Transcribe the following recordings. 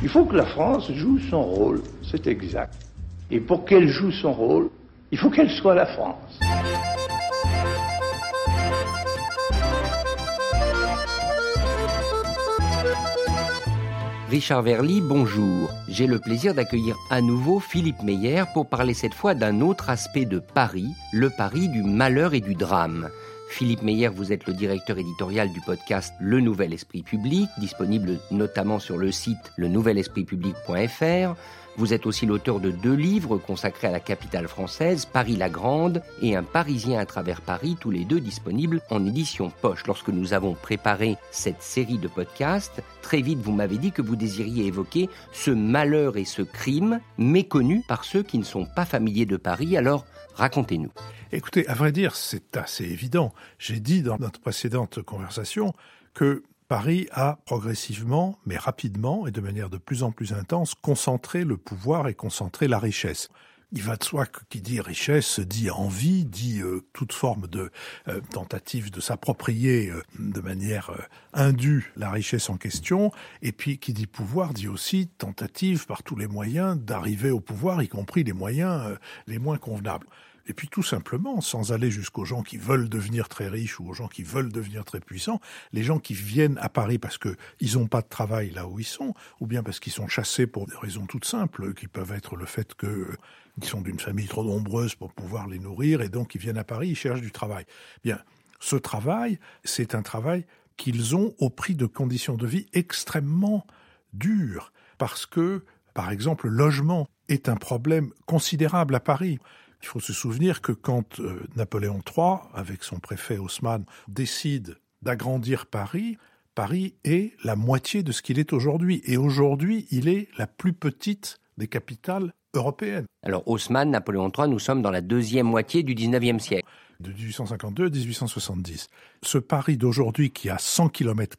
Il faut que la France joue son rôle, c'est exact. Et pour qu'elle joue son rôle, il faut qu'elle soit la France. Richard Verly, bonjour. J'ai le plaisir d'accueillir à nouveau Philippe Meyer pour parler cette fois d'un autre aspect de Paris, le Paris du malheur et du drame. Philippe Meyer, vous êtes le directeur éditorial du podcast Le Nouvel Esprit Public, disponible notamment sur le site lenouvelespritpublic.fr. Vous êtes aussi l'auteur de deux livres consacrés à la capitale française, Paris la Grande et Un Parisien à travers Paris, tous les deux disponibles en édition poche. Lorsque nous avons préparé cette série de podcasts, très vite vous m'avez dit que vous désiriez évoquer ce malheur et ce crime méconnu par ceux qui ne sont pas familiers de Paris. Alors, racontez-nous. Écoutez, à vrai dire, c'est assez évident. J'ai dit dans notre précédente conversation que Paris a progressivement, mais rapidement et de manière de plus en plus intense, concentré le pouvoir et concentré la richesse. Il va de soi que qui dit richesse dit envie, dit euh, toute forme de euh, tentative de s'approprier euh, de manière indue la richesse en question, et puis qui dit pouvoir dit aussi tentative par tous les moyens d'arriver au pouvoir, y compris les moyens les moins convenables. Et puis tout simplement, sans aller jusqu'aux gens qui veulent devenir très riches ou aux gens qui veulent devenir très puissants, les gens qui viennent à Paris parce qu'ils n'ont pas de travail là où ils sont, ou bien parce qu'ils sont chassés pour des raisons toutes simples, qui peuvent être le fait qu'ils sont d'une famille trop nombreuse pour pouvoir les nourrir, et donc ils viennent à Paris, ils cherchent du travail. Bien, ce travail, c'est un travail qu'ils ont au prix de conditions de vie extrêmement dures, parce que, par exemple, le logement est un problème considérable à Paris. Il faut se souvenir que quand euh, Napoléon III, avec son préfet Haussmann, décide d'agrandir Paris, Paris est la moitié de ce qu'il est aujourd'hui. Et aujourd'hui, il est la plus petite des capitales européennes. Alors Haussmann, Napoléon III, nous sommes dans la deuxième moitié du 19e siècle. De 1852 à 1870. Ce Paris d'aujourd'hui qui a 100 km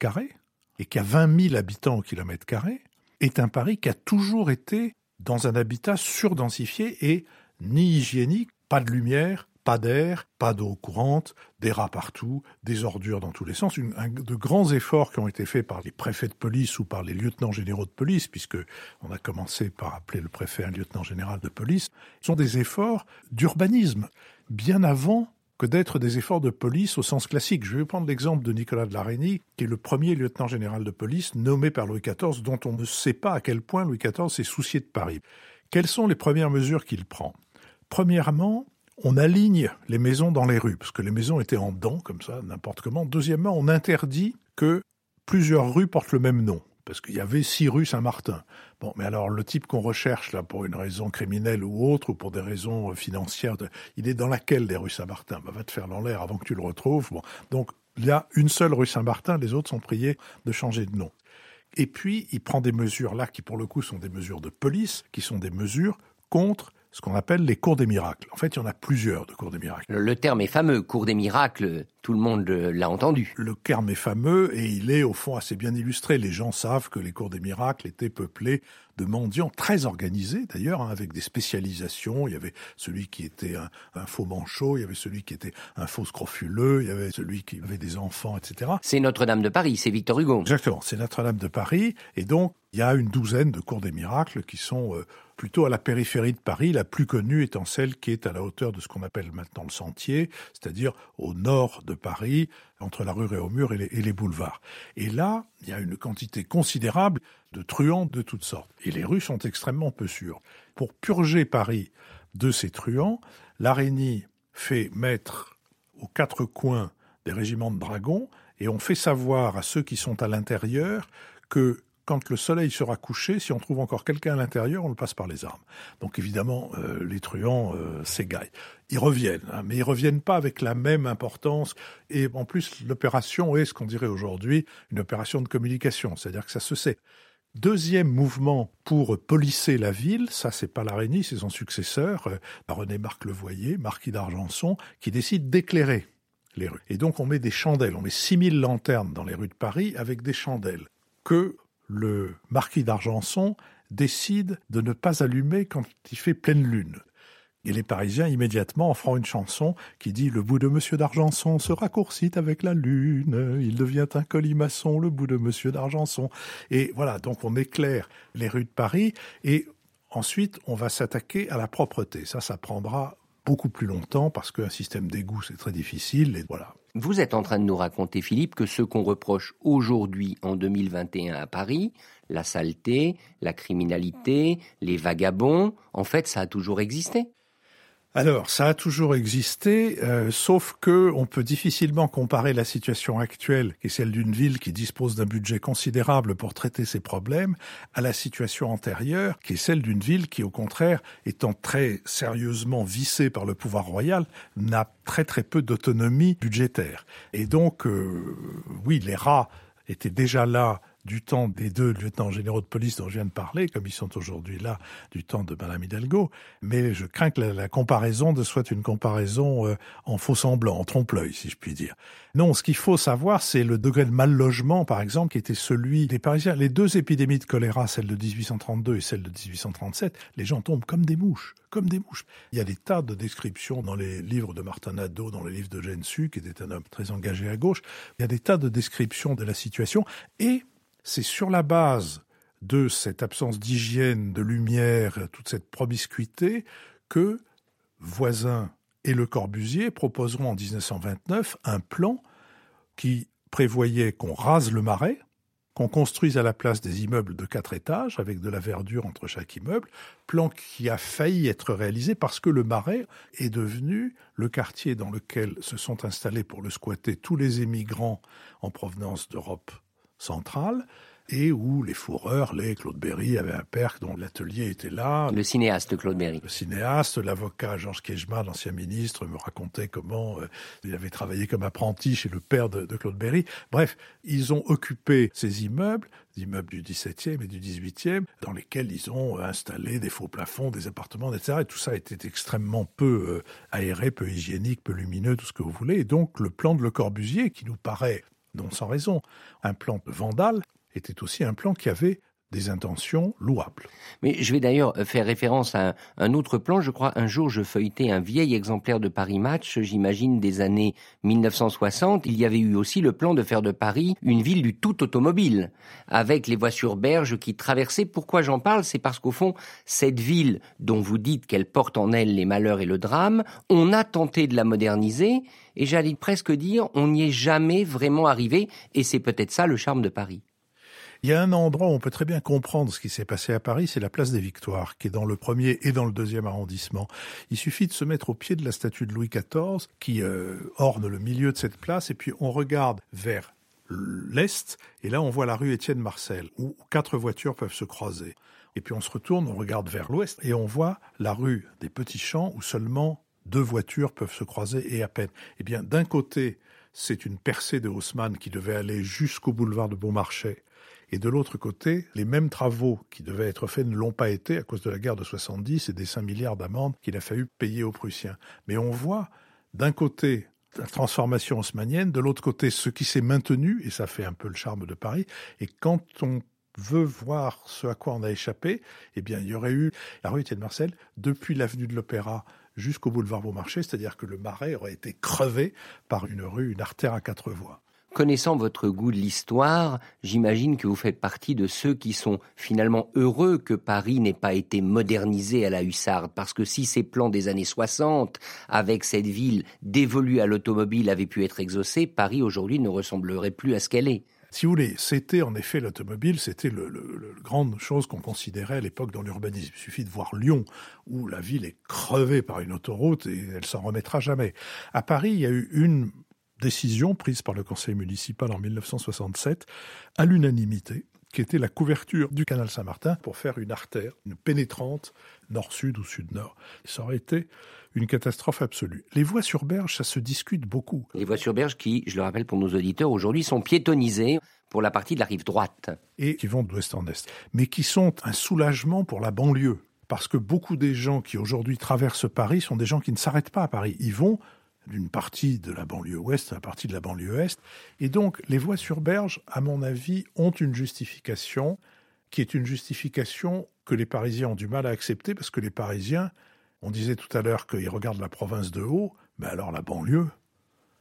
et qui a 20 000 habitants au kilomètre carré est un Paris qui a toujours été dans un habitat surdensifié et ni hygiénique, pas de lumière, pas d'air, pas d'eau courante, des rats partout, des ordures dans tous les sens. de grands efforts qui ont été faits par les préfets de police ou par les lieutenants généraux de police, puisque on a commencé par appeler le préfet un lieutenant général de police, sont des efforts d'urbanisme, bien avant que d'être des efforts de police au sens classique. Je vais prendre l'exemple de Nicolas de la qui est le premier lieutenant général de police nommé par Louis XIV, dont on ne sait pas à quel point Louis XIV s'est soucié de Paris. Quelles sont les premières mesures qu'il prend? Premièrement, on aligne les maisons dans les rues, parce que les maisons étaient en dents, comme ça, n'importe comment. Deuxièmement, on interdit que plusieurs rues portent le même nom, parce qu'il y avait six rues Saint-Martin. Bon, mais alors le type qu'on recherche là pour une raison criminelle ou autre, ou pour des raisons financières, il est dans laquelle des rues Saint-Martin? Bah, Va te faire dans avant que tu le retrouves. Bon, donc il y a une seule rue Saint-Martin, les autres sont priés de changer de nom. Et puis, il prend des mesures là qui, pour le coup, sont des mesures de police, qui sont des mesures contre ce qu'on appelle les cours des miracles. En fait, il y en a plusieurs de cours des miracles. Le terme est fameux, cours des miracles, tout le monde l'a entendu. Le terme est fameux et il est au fond assez bien illustré. Les gens savent que les cours des miracles étaient peuplés de mendiants très organisés d'ailleurs, hein, avec des spécialisations. Il y avait celui qui était un, faux manchot, il y avait celui qui était un faux scrofuleux, il y avait celui qui avait des enfants, etc. C'est Notre-Dame de Paris, c'est Victor Hugo. Exactement, c'est Notre-Dame de Paris. Et donc, il y a une douzaine de cours des miracles qui sont... Euh, plutôt à la périphérie de Paris, la plus connue étant celle qui est à la hauteur de ce qu'on appelle maintenant le Sentier, c'est-à-dire au nord de Paris, entre la rue Réaumur et les, et les boulevards. Et là, il y a une quantité considérable de truands de toutes sortes. Et les rues sont extrêmement peu sûres. Pour purger Paris de ces truands, l'araignée fait mettre aux quatre coins des régiments de dragons et on fait savoir à ceux qui sont à l'intérieur que quand le soleil sera couché, si on trouve encore quelqu'un à l'intérieur, on le passe par les armes. Donc évidemment, euh, les truands euh, s'égaillent. Ils reviennent, hein, mais ils reviennent pas avec la même importance. Et en plus, l'opération est ce qu'on dirait aujourd'hui une opération de communication, c'est-à-dire que ça se sait. Deuxième mouvement pour polisser la ville, ça c'est pas l'araignée, c'est son successeur, euh, René Marc Levoyer, marquis d'Argenson, qui décide d'éclairer les rues. Et donc on met des chandelles, on met 6000 lanternes dans les rues de Paris avec des chandelles que le marquis d'Argenson décide de ne pas allumer quand il fait pleine lune. Et les Parisiens, immédiatement, en feront une chanson qui dit Le bout de Monsieur d'Argenson se raccourcit avec la lune, il devient un colimaçon, le bout de Monsieur d'Argenson. Et voilà, donc on éclaire les rues de Paris et ensuite on va s'attaquer à la propreté. Ça, ça prendra beaucoup plus longtemps parce qu'un système d'égout, c'est très difficile. Et voilà. Vous êtes en train de nous raconter, Philippe, que ce qu'on reproche aujourd'hui, en 2021 à Paris, la saleté, la criminalité, les vagabonds, en fait, ça a toujours existé. Alors, ça a toujours existé, euh, sauf que on peut difficilement comparer la situation actuelle, qui est celle d'une ville qui dispose d'un budget considérable pour traiter ses problèmes, à la situation antérieure, qui est celle d'une ville qui, au contraire, étant très sérieusement vissée par le pouvoir royal, n'a très très peu d'autonomie budgétaire. Et donc, euh, oui, les rats étaient déjà là du temps des deux lieutenants généraux de police dont je viens de parler, comme ils sont aujourd'hui là, du temps de Madame Hidalgo. Mais je crains que la, comparaison ne soit une comparaison euh, en faux semblant, en trompe-l'œil, si je puis dire. Non, ce qu'il faut savoir, c'est le degré de mal logement, par exemple, qui était celui des Parisiens. Les deux épidémies de choléra, celle de 1832 et celle de 1837, les gens tombent comme des mouches, comme des mouches. Il y a des tas de descriptions dans les livres de Martin Nadeau, dans les livres de Su, qui était un homme très engagé à gauche. Il y a des tas de descriptions de la situation et c'est sur la base de cette absence d'hygiène, de lumière, toute cette promiscuité, que Voisin et Le Corbusier proposeront en 1929 un plan qui prévoyait qu'on rase le marais, qu'on construise à la place des immeubles de quatre étages avec de la verdure entre chaque immeuble, plan qui a failli être réalisé parce que le Marais est devenu le quartier dans lequel se sont installés pour le squatter tous les émigrants en provenance d'Europe centrale, et où les fourreurs, les Claude Berry avait un père dont l'atelier était là. Le cinéaste Claude Berry. Le cinéaste, l'avocat Georges Kejma, l'ancien ministre, me racontait comment euh, il avait travaillé comme apprenti chez le père de, Claude Berry. Bref, ils ont occupé ces immeubles, immeubles du XVIIe et du XVIIIe, dans lesquels ils ont installé des faux plafonds, des appartements, etc. Et tout ça était extrêmement peu euh, aéré, peu hygiénique, peu lumineux, tout ce que vous voulez. Et donc le plan de Le Corbusier, qui nous paraît non sans raison, un plan vandale, était aussi un plan qui avait des intentions louables. Mais je vais d'ailleurs faire référence à un, autre plan. Je crois un jour je feuilletais un vieil exemplaire de Paris Match, j'imagine des années 1960. Il y avait eu aussi le plan de faire de Paris une ville du tout automobile, avec les voitures berges qui traversaient. Pourquoi j'en parle? C'est parce qu'au fond, cette ville dont vous dites qu'elle porte en elle les malheurs et le drame, on a tenté de la moderniser, et j'allais presque dire, on n'y est jamais vraiment arrivé, et c'est peut-être ça le charme de Paris. Il y a un endroit où on peut très bien comprendre ce qui s'est passé à Paris, c'est la place des Victoires, qui est dans le premier et dans le deuxième arrondissement. Il suffit de se mettre au pied de la statue de Louis XIV, qui euh, orne le milieu de cette place, et puis on regarde vers l'est, et là on voit la rue Étienne Marcel, où quatre voitures peuvent se croiser. Et puis on se retourne, on regarde vers l'ouest, et on voit la rue des Petits Champs, où seulement deux voitures peuvent se croiser, et à peine. Eh bien, d'un côté, c'est une percée de Haussmann qui devait aller jusqu'au boulevard de Beaumarchais, et de l'autre côté, les mêmes travaux qui devaient être faits ne l'ont pas été à cause de la guerre de 70 et des 5 milliards d'amendes qu'il a fallu payer aux Prussiens. Mais on voit d'un côté la transformation haussmannienne, de l'autre côté ce qui s'est maintenu, et ça fait un peu le charme de Paris, et quand on veut voir ce à quoi on a échappé, eh bien, il y aurait eu la rue Étienne Marcel depuis l'avenue de l'Opéra jusqu'au boulevard Beaumarchais, c'est-à-dire que le marais aurait été crevé par une rue, une artère à quatre voies. Connaissant votre goût de l'histoire, j'imagine que vous faites partie de ceux qui sont finalement heureux que Paris n'ait pas été modernisé à la hussarde, parce que si ces plans des années 60, avec cette ville dévolue à l'automobile, avaient pu être exaucés, Paris aujourd'hui ne ressemblerait plus à ce qu'elle est. Si vous voulez, c'était en effet l'automobile, c'était le, grande chose qu'on considérait à l'époque dans l'urbanisme. Il suffit de voir Lyon, où la ville est crevée par une autoroute et elle s'en remettra jamais. À Paris, il y a eu une décision prise par le conseil municipal en 1967 à l'unanimité qui était la couverture du canal Saint-Martin pour faire une artère, une pénétrante nord-sud ou sud-nord. Ça aurait été une catastrophe absolue. Les voies sur berge, ça se discute beaucoup. Les voies sur berge qui, je le rappelle pour nos auditeurs, aujourd'hui sont piétonnisées pour la partie de la rive droite. Et qui vont d'ouest en est. Mais qui sont un soulagement pour la banlieue. Parce que beaucoup des gens qui aujourd'hui traversent Paris sont des gens qui ne s'arrêtent pas à Paris. Ils vont d'une partie de la banlieue ouest à la partie de la banlieue est. Et donc, les voies sur berge, à mon avis, ont une justification qui est une justification que les Parisiens ont du mal à accepter parce que les Parisiens On disait tout à l'heure qu'il regarde la province de haut, mais alors la banlieue,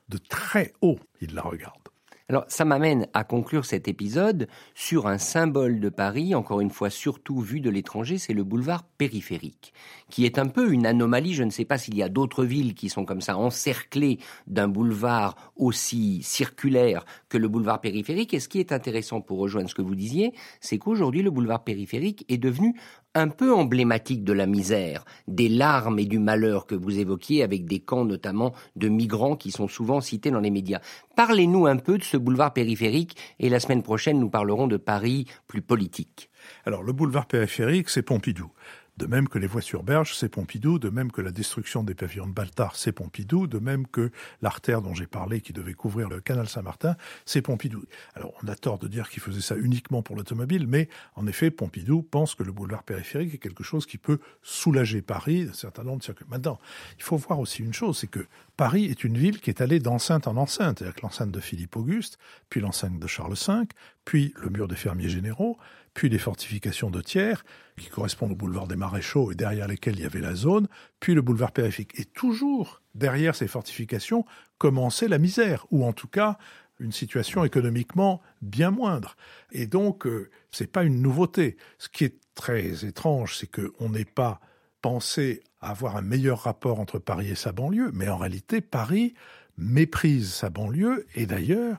de très haut, il la regarde. Alors ça m'amène à conclure cet épisode sur un symbole de Paris, encore une fois surtout vu de l'étranger, c'est le boulevard périphérique, qui est un peu une anomalie. Je ne sais pas s'il y a d'autres villes qui sont comme ça encerclées d'un boulevard aussi circulaire que le boulevard périphérique. Et ce qui est intéressant pour rejoindre ce que vous disiez, c'est qu'aujourd'hui le boulevard périphérique est devenu un peu emblématique de la misère, des larmes et du malheur que vous évoquiez avec des camps notamment de migrants qui sont souvent cités dans les médias. Parlez-nous un peu de ce boulevard périphérique et la semaine prochaine nous parlerons de Paris plus politique. Alors le boulevard périphérique, c'est Pompidou. De même que les voies sur berge, c'est Pompidou, de même que la destruction des pavillons de Baltard, c'est Pompidou, de même que l'artère dont j'ai parlé qui devait couvrir le canal Saint-Martin, c'est Pompidou. Alors on a tort de dire qu'il faisait ça uniquement pour l'automobile, mais en effet, Pompidou pense que le boulevard périphérique est quelque chose qui peut soulager Paris d'un certain nombre de circuits. Maintenant, il faut voir aussi une chose, c'est que Paris est une ville qui est allée d'enceinte en enceinte, avec l'enceinte de Philippe Auguste, puis l'enceinte de Charles V, puis le mur des fermiers généraux, puis les fortifications de Thiers, qui correspondent au boulevard des Maréchaux et derrière lesquels il y avait la zone, puis le boulevard périphérique. Et toujours derrière ces fortifications commençait la misère, ou en tout cas une situation économiquement bien moindre. Et donc, euh, c'est pas une nouveauté. Ce qui est très étrange, c'est qu'on n'ait pas pensé avoir un meilleur rapport entre Paris et sa banlieue, mais en réalité, Paris méprise sa banlieue, et d'ailleurs,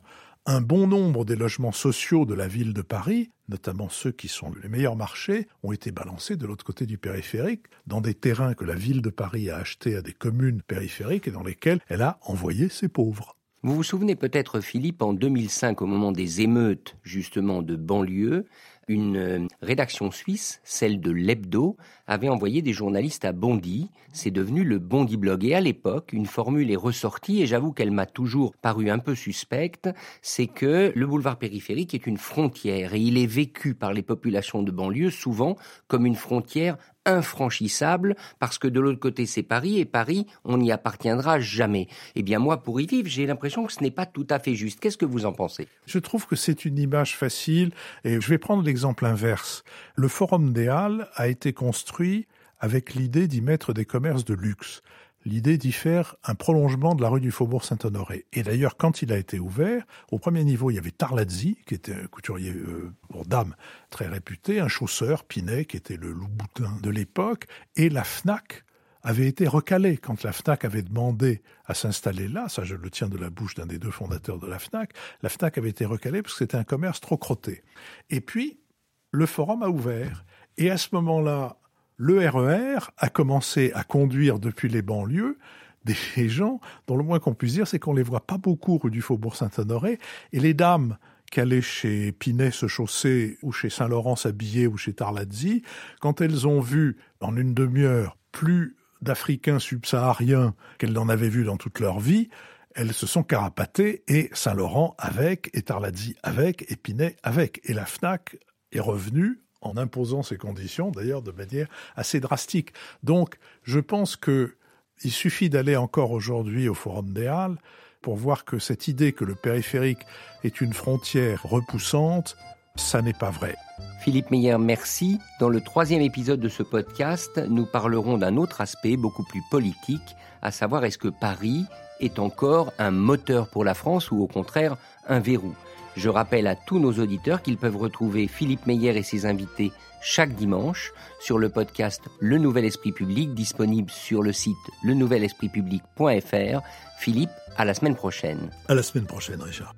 un bon nombre des logements sociaux de la ville de Paris, notamment ceux qui sont les meilleurs marchés, ont été balancés de l'autre côté du périphérique, dans des terrains que la ville de Paris a achetés à des communes périphériques et dans lesquels elle a envoyé ses pauvres. Vous vous souvenez peut-être, Philippe, en 2005, au moment des émeutes justement de banlieue, une euh, rédaction suisse, celle de l'Hebdo, avait envoyé des journalistes à Bondy. C'est devenu le Bondy Blog. Et à l'époque, une formule est ressortie, et j'avoue qu'elle m'a toujours paru un peu suspecte, c'est que le boulevard périphérique est une frontière, et il est vécu par les populations de banlieue souvent comme une frontière infranchissable parce que de l'autre côté c'est Paris et Paris on n'y appartiendra jamais. Eh bien moi pour y vivre j'ai l'impression que ce n'est pas tout à fait juste. Qu'est-ce que vous en pensez? Je trouve que c'est une image facile et je vais prendre l'exemple inverse. Le Forum des Halles a été construit avec l'idée d'y mettre des commerces de luxe l'idée d'y faire un prolongement de la rue du Faubourg Saint-Honoré. Et d'ailleurs, quand il a été ouvert, au premier niveau, il y avait Tarlazzi, qui était un couturier euh, pour dames très réputé, un chausseur, Pinet, qui était le loup-boutin de l'époque, et la FNAC avait été recalée quand la FNAC avait demandé à s'installer là, ça je le tiens de la bouche d'un des deux fondateurs de la FNAC, la FNAC avait été recalée parce que c'était un commerce trop crotté. Et puis, le forum a ouvert, et à ce moment-là, le RER e a commencé à conduire depuis les banlieues des gens dont le moins qu'on puisse dire, c'est qu'on les voit pas beaucoup rue du Faubourg Saint-Honoré. Et les dames qui allaient chez Pinet se chausser, ou chez Saint-Laurent s'habiller, ou chez Tarlazzi, quand elles ont vu en une demi-heure plus d'Africains subsahariens qu'elles n'en avaient vu dans toute leur vie, elles se sont carapatées, et Saint-Laurent avec, et Tarlazzi avec, et Pinet avec. Et la FNAC est revenue en imposant ces conditions, d'ailleurs de manière assez drastique. Donc, je pense que il suffit d'aller encore aujourd'hui au Forum des Halles pour voir que cette idée que le périphérique est une frontière repoussante, ça n'est pas vrai. Philippe Meyer, merci. Dans le troisième épisode de ce podcast, nous parlerons d'un autre aspect beaucoup plus politique, à savoir est-ce que Paris est encore un moteur pour la France ou au contraire un verrou? Je rappelle à tous nos auditeurs qu'ils peuvent retrouver Philippe Meyer et ses invités chaque dimanche sur le podcast Le Nouvel Esprit Public disponible sur le site lenouvelespritpublic.fr. Philippe, à la semaine prochaine. À la semaine prochaine, Richard.